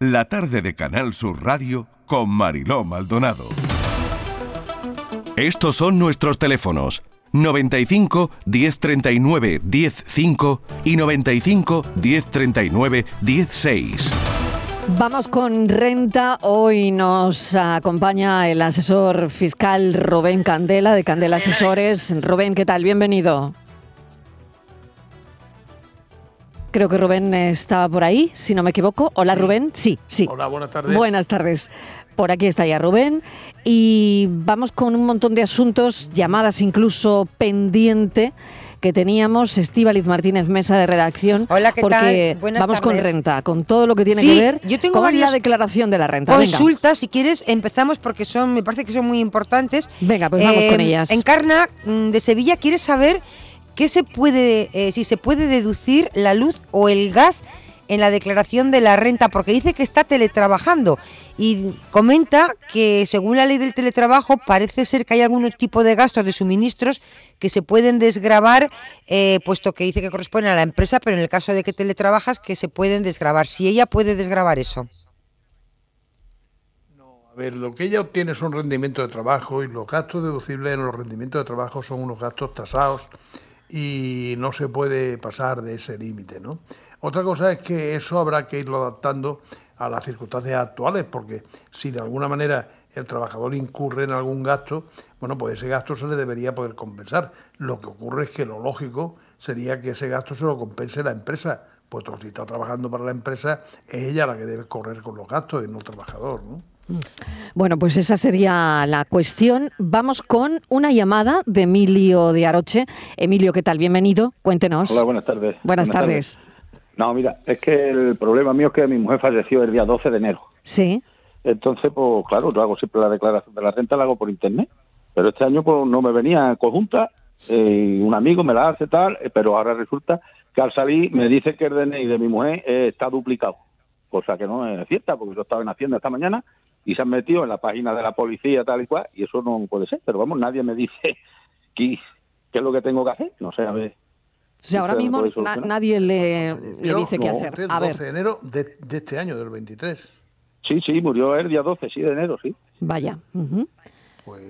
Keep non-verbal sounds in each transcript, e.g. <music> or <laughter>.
la tarde de Canal Sur Radio con Mariló Maldonado. Estos son nuestros teléfonos 95 1039 105 y 95 1039 16. Vamos con renta. Hoy nos acompaña el asesor fiscal Rubén Candela de Candela Asesores. Rubén, ¿qué tal? Bienvenido. Creo que Rubén estaba por ahí, si no me equivoco. Hola Rubén. Sí, sí. Hola, buenas tardes. Buenas tardes. Por aquí está ya Rubén. Y vamos con un montón de asuntos, llamadas incluso pendiente que teníamos Estíbaliz Martínez Mesa de redacción. Hola, ¿qué porque tal? Buenas vamos con renta, con todo lo que tiene Sí, que ver yo tengo con varias la declaración de la renta. Venga. Consultas, si quieres, empezamos porque son, me parece que son muy importantes. Venga, pues vamos Eh, con ellas. Encarna, mm, de Sevilla, quiere saber qué se puede, eh, si se puede deducir la luz o el gas en la declaración de la renta, porque dice que está teletrabajando y comenta que según la ley del teletrabajo parece ser que hay algún tipo de gastos de suministros que se pueden desgravar, eh, puesto que dice que corresponden a la empresa, pero en el caso de que teletrabajas que se pueden desgravar. Si ella puede desgravar eso. A ver, lo que ella obtiene son rendimientos de trabajo y los gastos deducibles en los rendimientos de trabajo son unos gastos tasados y no se puede pasar de ese límite, ¿no? Otra cosa es que eso habrá que irlo adaptando a las circunstancias actuales, porque si de alguna manera el trabajador incurre en algún gasto, bueno, pues ese gasto se le debería poder compensar. Lo que ocurre es que lo lógico sería que ese gasto se lo compense la empresa, puesto que si está trabajando para la empresa, es ella la que debe correr con los gastos y no el trabajador, ¿no? Bueno, pues esa sería la cuestión. Vamos con una llamada de Emilio de Aroche. Emilio, ¿qué tal? Bienvenido. Cuéntenos. Hola, buenas tardes. Buenas, tardes. No, mira, es que el problema mío es que mi mujer falleció el día 12 de enero. Sí. Entonces, pues claro, yo hago siempre la declaración de la renta, la hago por internet. Pero este año pues no me venía conjunta, eh, un amigo me la hace tal, eh, pero ahora resulta que al salir me dice que el DNI de mi mujer eh, está duplicado. Cosa que no es cierta, porque yo estaba en Hacienda esta mañana y se han metido en la página de la policía tal y cual, y eso no puede ser. Pero vamos, nadie me dice <laughs> qué, qué es lo que tengo que hacer. No sé, a ver. O sea, ahora mismo nadie le, dice qué no, hacer. El A 12 ver, de enero de, de este año, del 23. Sí, sí, murió el día 12, sí, de enero, sí. vaya. Pues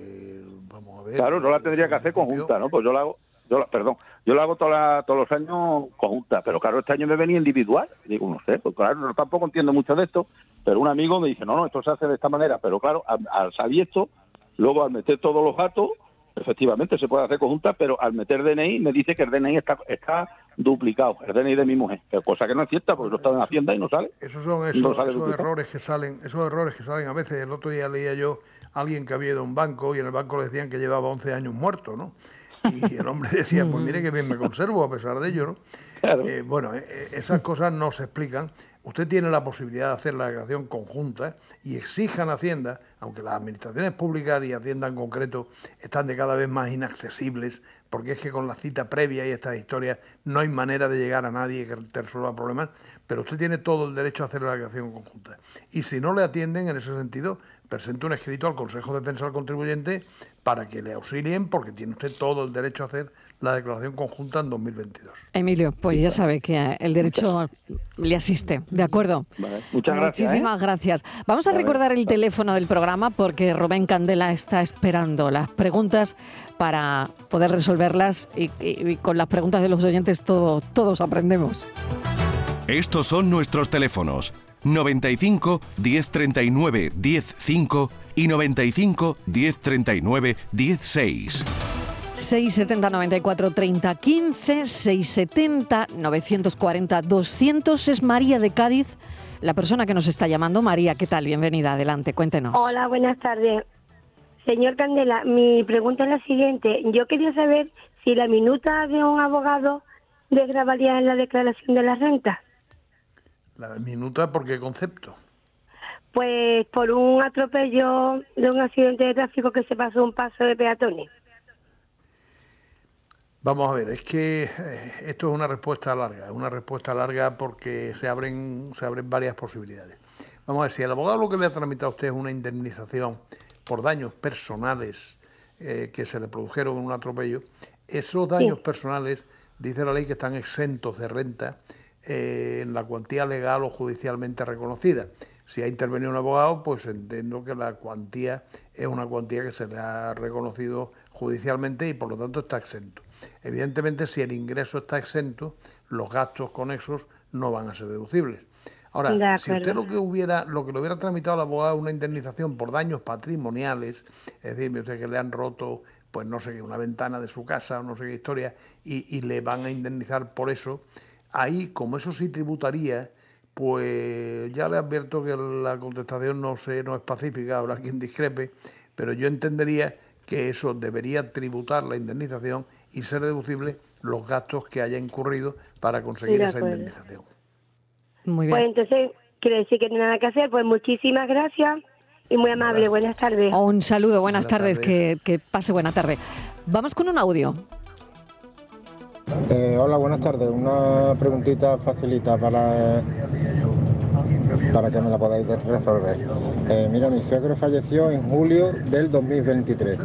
vamos a ver. Claro, yo la tendría que hacer conjunta, ¿no? Pues yo la hago, yo la, perdón, yo la hago toda la- todos los años conjunta, pero claro, este año me venía individual. Digo, no sé, pues claro, no, tampoco entiendo mucho de esto, pero un amigo me dice, no, no, esto se hace de esta manera, pero claro, al, al saber esto, luego al meter todos los datos, efectivamente se puede hacer conjunta, pero al meter DNI me dice que el DNI está, está duplicado, el DNI de mi mujer, cosa que no es cierta, porque yo estaba en Hacienda y no sale. Esos son No esos, sale esos errores que salen, esos errores que salen a veces. El otro día leía yo a alguien que había ido a un banco y en el banco le decían que llevaba 11 años muerto, ¿no? Y el hombre decía, pues mire que bien me conservo a pesar de ello, ¿no? Claro. Eh, bueno, eh, eh, esas cosas no se explican. Usted tiene la posibilidad de hacer la declaración conjunta y exijan a Hacienda, aunque las administraciones públicas y Hacienda en concreto están de cada vez más inaccesibles, porque es que con la cita previa y estas historias no hay manera de llegar a nadie que te resuelva problemas, pero usted tiene todo el derecho a hacer la declaración conjunta. Y si no le atienden en ese sentido, presente un escrito al Consejo de Defensa del Contribuyente para que le auxilien, porque tiene usted todo el derecho a hacer la declaración conjunta en 2022. Emilio, pues ya sabe que el derecho le asiste, ¿de acuerdo? Vale, muchas gracias, ¿eh? Muchísimas gracias. Vamos a recordar el teléfono del programa porque Rubén Candela está esperando las preguntas para poder resolverlas y, y- y con las preguntas de los oyentes todo- todos aprendemos. Estos son nuestros teléfonos 95 1039 105 y 95 1039 16. 670 94 30 15, 670 940 200 es María de Cádiz, la persona que nos está llamando. María, ¿qué tal? Bienvenida, adelante, cuéntenos. Hola, buenas tardes. Señor Candela, mi pregunta es la siguiente. Yo quería saber si la minuta de un abogado desgrabaría en la declaración de la renta. La minuta, ¿por qué concepto? Pues por un atropello de un accidente de tráfico que se pasó un paso de peatones. Vamos a ver, es que eh, esto es una respuesta larga, es una respuesta larga porque se abren, se abren varias posibilidades. Vamos a ver, si el abogado lo que le ha tramitado a usted es una indemnización por daños personales eh, que se le produjeron en un atropello, esos daños personales, dice la ley que están exentos de renta eh, en la cuantía legal o judicialmente reconocida. Si ha intervenido un abogado, pues entiendo que la cuantía es una cuantía que se le ha reconocido judicialmente y por lo tanto está exento. Evidentemente, si el ingreso está exento, los gastos conexos no van a ser deducibles. Ahora, si usted lo que hubiera, lo que le hubiera tramitado al abogado una indemnización por daños patrimoniales, es decir, usted que le han roto, pues no sé qué, una ventana de su casa o no sé qué historia, y, y le van a indemnizar por eso, ahí, como eso sí tributaría, pues ya le advierto que la contestación no sé, no es pacífica, habrá quien discrepe, pero yo entendería que eso debería tributar la indemnización y ser deducible los gastos que haya incurrido para conseguir esa indemnización. Muy bien. Pues entonces, quiere decir que no hay nada que hacer. Pues muchísimas gracias y muy amable. Buenas tardes. Un saludo, buenas, tardes, Que, que, pase buena tarde. Vamos con un audio. Eh, hola, buenas tardes. Una preguntita facilita para, para que me la podáis resolver. Eh, mira, mi suegro falleció en julio del 2023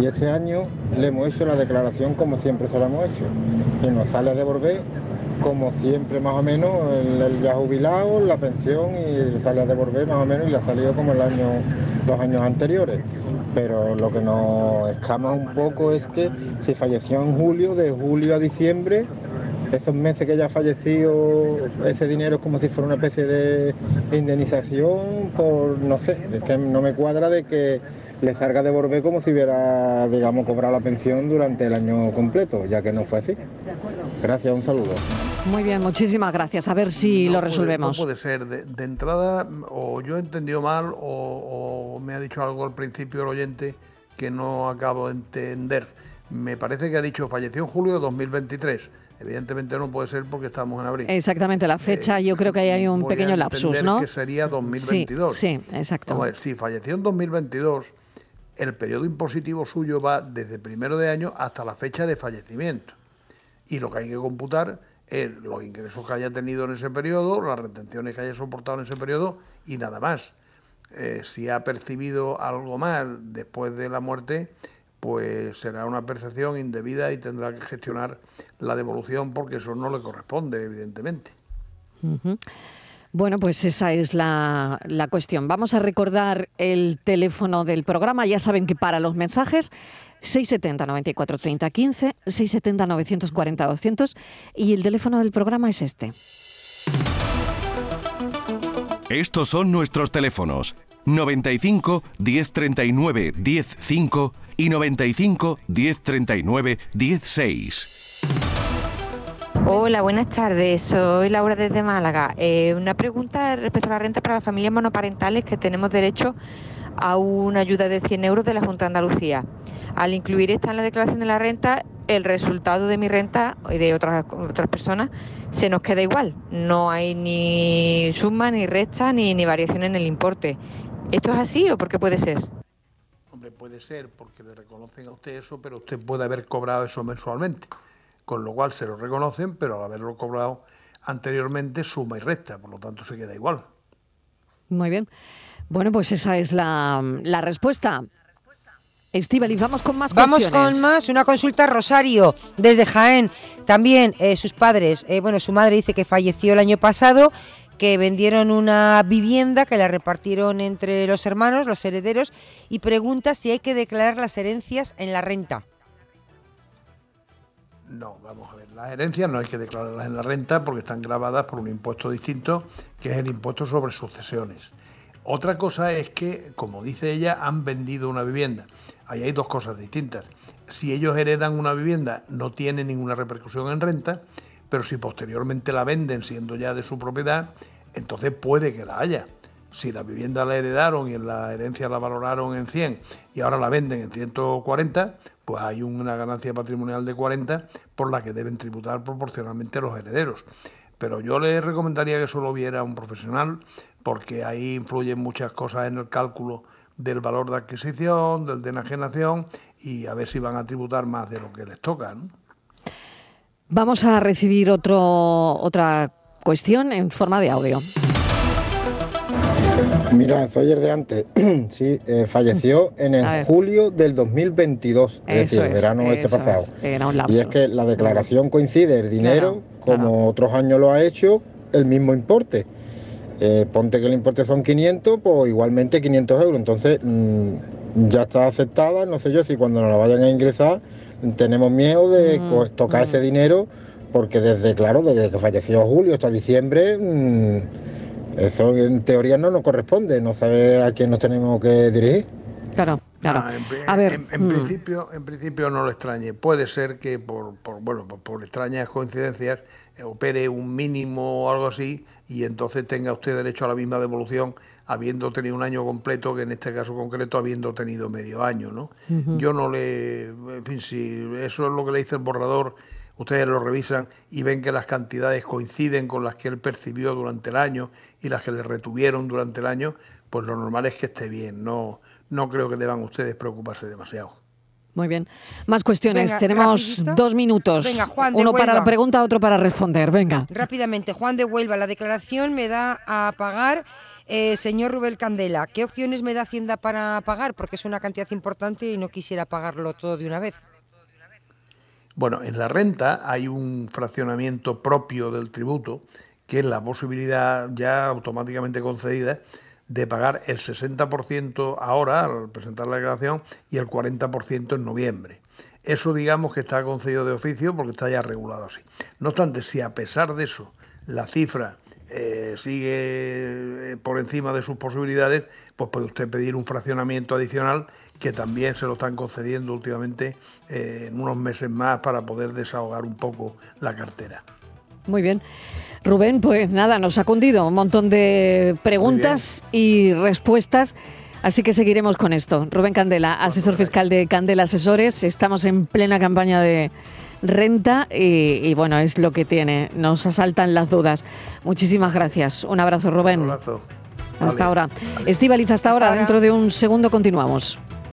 y este año le hemos hecho la declaración como siempre se la hemos hecho y nos sale a devolver como siempre más o menos el, ya jubilado, la pensión y le sale a devolver más o menos y le ha salido como el año, los años anteriores. Pero lo que nos escama un poco es que si falleció en julio, de julio a diciembre, esos meses que ya ha fallecido, ese dinero es como si fuera una especie de indemnización por, no sé, es que no me cuadra de que le salga de devolver como si hubiera, digamos, cobrado la pensión durante el año completo, ya que no fue así. Gracias, un saludo. Muy bien, muchísimas gracias. A ver si lo resolvemos. no puede ser. De, entrada, o yo he entendido mal, o, o me ha dicho algo al principio el oyente que no acabo de entender. Me parece que ha dicho falleció en julio de 2023. Evidentemente no puede ser porque estamos en abril. Exactamente, la fecha, yo creo que ahí hay un pequeño lapsus, ¿no? que sería 2022. Sí, sí exacto. Vamos a ver, si falleció en 2022, el periodo impositivo suyo va desde primero de año hasta la fecha de fallecimiento. Y lo que hay que computar es los ingresos que haya tenido en ese periodo, las retenciones que haya soportado en ese periodo y nada más. Eh, si ha percibido algo más después de la muerte, pues será una percepción indebida y tendrá que gestionar la devolución porque eso no le corresponde, evidentemente. Bueno, pues esa es la, cuestión. Vamos a recordar el teléfono del programa. Ya saben que para los mensajes 670 94 30 15, 670 940 200 y el teléfono del programa es este. Estos son nuestros teléfonos 95 1039 105 y 95 1039 16. Hola, buenas tardes. Soy Laura desde Málaga. Eh, una pregunta respecto a la renta para las familias monoparentales que tenemos derecho a una ayuda de 100 euros de la Junta de Andalucía. Al incluir esta en la declaración de la renta, el resultado de mi renta y de otras, otras personas se nos queda igual. No hay ni suma, ni resta, ni, variación en el importe. ¿Esto es así o por qué puede ser? Hombre, puede ser porque le reconocen a usted eso, pero usted puede haber cobrado eso mensualmente. Con lo cual se lo reconocen, pero al haberlo cobrado anteriormente suma y resta, por lo tanto se queda igual. Muy bien. Bueno, pues esa es la, la respuesta. Estivaliz, vamos con más Vamos con más, una consulta Rosario, desde Jaén. También eh, sus padres, eh, bueno, su madre dice que falleció el año pasado que vendieron una vivienda que la repartieron entre los hermanos, los herederos, y pregunta si hay que declarar las herencias en la renta. No, vamos a ver, las herencias no hay que declararlas en la renta porque están grabadas por un impuesto distinto, que es el impuesto sobre sucesiones. Otra cosa es que, como dice ella, han vendido una vivienda. Ahí hay dos cosas distintas. Si ellos heredan una vivienda, no tiene ninguna repercusión en renta, pero si posteriormente la venden siendo ya de su propiedad, entonces puede que la haya. Si la vivienda la heredaron y en la herencia la valoraron en 100 y ahora la venden en 140, pues hay una ganancia patrimonial de 40 por la que deben tributar proporcionalmente los herederos. Pero yo les recomendaría que eso lo viera un profesional porque ahí influyen muchas cosas en el cálculo del valor de adquisición, del de enajenación y a ver si van a tributar más de lo que les toca. Vamos a recibir otro, otra cuestión en forma de audio. Mira, soy el de antes. <clears throat> sí, eh, falleció <laughs> en el julio del 2022, es decir, el verano este pasado. y es que la declaración coincide el dinero, como otros años lo ha hecho, el mismo importe. Eh, ponte que el importe son 500, pues igualmente 500 euros. Entonces mm, ya está aceptada, no sé yo si cuando nos la vayan a ingresar tenemos miedo de Mm, tocar ese dinero, porque desde, claro, desde que falleció Julio hasta diciembre, mm, eso en teoría no nos corresponde, no sabe a quién nos tenemos que dirigir. Claro, claro. Ah, en, A ver, en, en mm, principio, en principio no lo extrañe. Puede ser que por, por bueno, por, por extrañas coincidencias eh, opere un mínimo o algo así y entonces tenga usted derecho a la misma devolución habiendo tenido un año completo que en este caso concreto habiendo tenido medio año, ¿no? Yo no le, en fin, si eso es lo que le dice el borrador, ustedes lo revisan y ven que las cantidades coinciden con las que él percibió durante el año y las que le retuvieron durante el año, pues lo normal es que esté bien. No, no creo que deban ustedes preocuparse demasiado. muy bien. Más cuestiones. Venga, Tenemos rapidito. dos minutos. Venga, Juan de Uno para Huelva. la pregunta, otro para responder. Venga. Rápidamente, Juan de Huelva, la declaración me da a pagar, eh, señor Rubel Candela, ¿qué opciones me da Hacienda para pagar? Porque es una cantidad importante y no quisiera pagarlo todo de una vez. Bueno, en la renta hay un fraccionamiento propio del tributo, que es la posibilidad ya automáticamente concedida de pagar el 60% ahora al presentar la declaración y el 40% en noviembre. Eso digamos que está concedido de oficio porque está ya regulado así. No obstante, si a pesar de eso la cifra eh, sigue eh, por encima de sus posibilidades, pues puede usted pedir un fraccionamiento adicional que también se lo están concediendo últimamente eh, en unos meses más para poder desahogar un poco la cartera. Muy bien. Rubén, pues nada, nos ha cundido un montón de preguntas y respuestas. Así que seguiremos con esto. Rubén Candela, asesor fiscal de Candela Asesores. Estamos en plena campaña de renta y, y bueno, es lo que tiene. Nos asaltan las dudas. Muchísimas gracias. Un abrazo, Rubén. Un abrazo. Hasta Vale. ahora. Estivaliz, hasta, Hasta ahora. ahora. Dentro de un segundo continuamos.